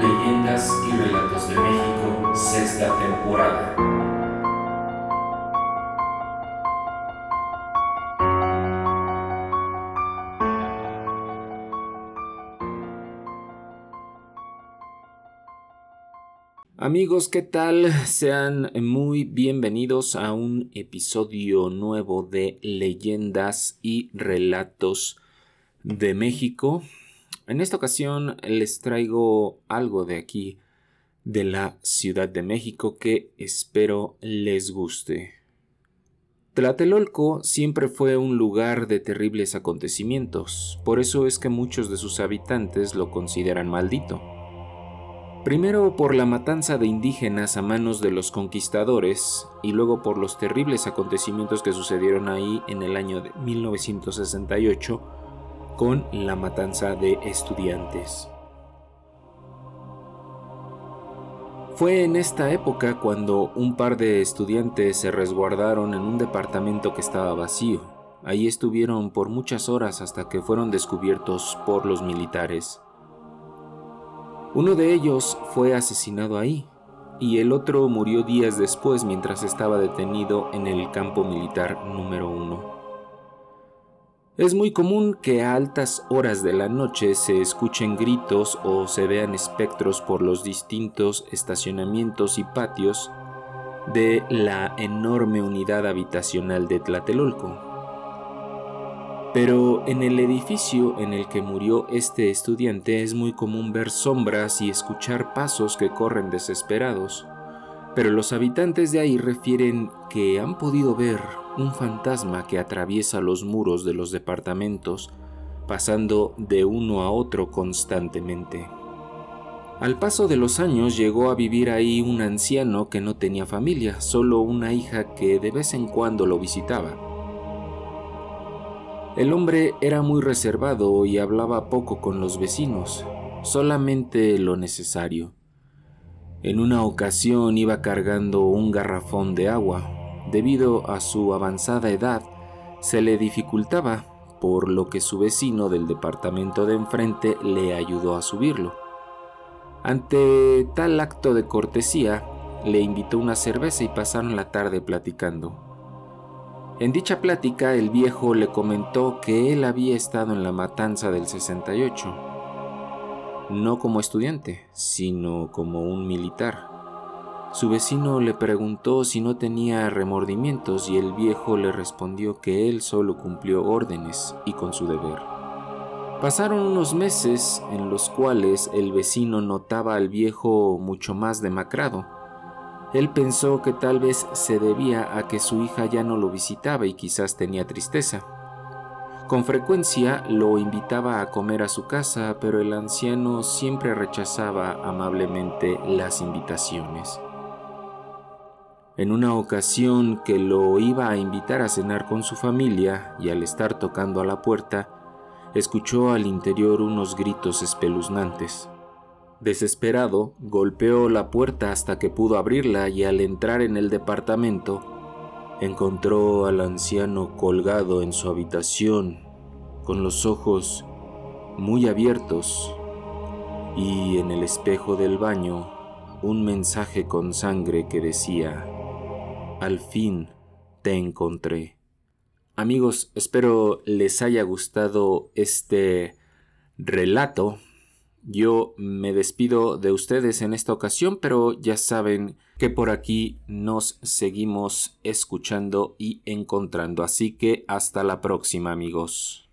Leyendas y Relatos de México, sexta temporada. Amigos, ¿qué tal? Sean muy bienvenidos a un episodio nuevo de Leyendas y Relatos de México. En esta ocasión les traigo algo de aquí, de la Ciudad de México, que espero les guste. Tlatelolco siempre fue un lugar de terribles acontecimientos, por eso es que muchos de sus habitantes lo consideran maldito. Primero por la matanza de indígenas a manos de los conquistadores y luego por los terribles acontecimientos que sucedieron ahí en el año de 1968 con la matanza de estudiantes. Fue en esta época cuando un par de estudiantes se resguardaron en un departamento que estaba vacío. Ahí estuvieron por muchas horas hasta que fueron descubiertos por los militares. Uno de ellos fue asesinado ahí y el otro murió días después mientras estaba detenido en el campo militar número uno. Es muy común que a altas horas de la noche se escuchen gritos o se vean espectros por los distintos estacionamientos y patios de la enorme unidad habitacional de Tlatelolco. Pero en el edificio en el que murió este estudiante es muy común ver sombras y escuchar pasos que corren desesperados. Pero los habitantes de ahí refieren que han podido ver un fantasma que atraviesa los muros de los departamentos, pasando de uno a otro constantemente. Al paso de los años llegó a vivir ahí un anciano que no tenía familia, solo una hija que de vez en cuando lo visitaba. El hombre era muy reservado y hablaba poco con los vecinos, solamente lo necesario. En una ocasión iba cargando un garrafón de agua. Debido a su avanzada edad, se le dificultaba, por lo que su vecino del departamento de enfrente le ayudó a subirlo. Ante tal acto de cortesía, le invitó una cerveza y pasaron la tarde platicando. En dicha plática el viejo le comentó que él había estado en la matanza del 68, no como estudiante, sino como un militar. Su vecino le preguntó si no tenía remordimientos y el viejo le respondió que él solo cumplió órdenes y con su deber. Pasaron unos meses en los cuales el vecino notaba al viejo mucho más demacrado él pensó que tal vez se debía a que su hija ya no lo visitaba y quizás tenía tristeza. Con frecuencia lo invitaba a comer a su casa, pero el anciano siempre rechazaba amablemente las invitaciones. En una ocasión que lo iba a invitar a cenar con su familia y al estar tocando a la puerta, escuchó al interior unos gritos espeluznantes. Desesperado, golpeó la puerta hasta que pudo abrirla y al entrar en el departamento, encontró al anciano colgado en su habitación, con los ojos muy abiertos y en el espejo del baño un mensaje con sangre que decía, al fin te encontré. Amigos, espero les haya gustado este relato yo me despido de ustedes en esta ocasión, pero ya saben que por aquí nos seguimos escuchando y encontrando. Así que hasta la próxima amigos.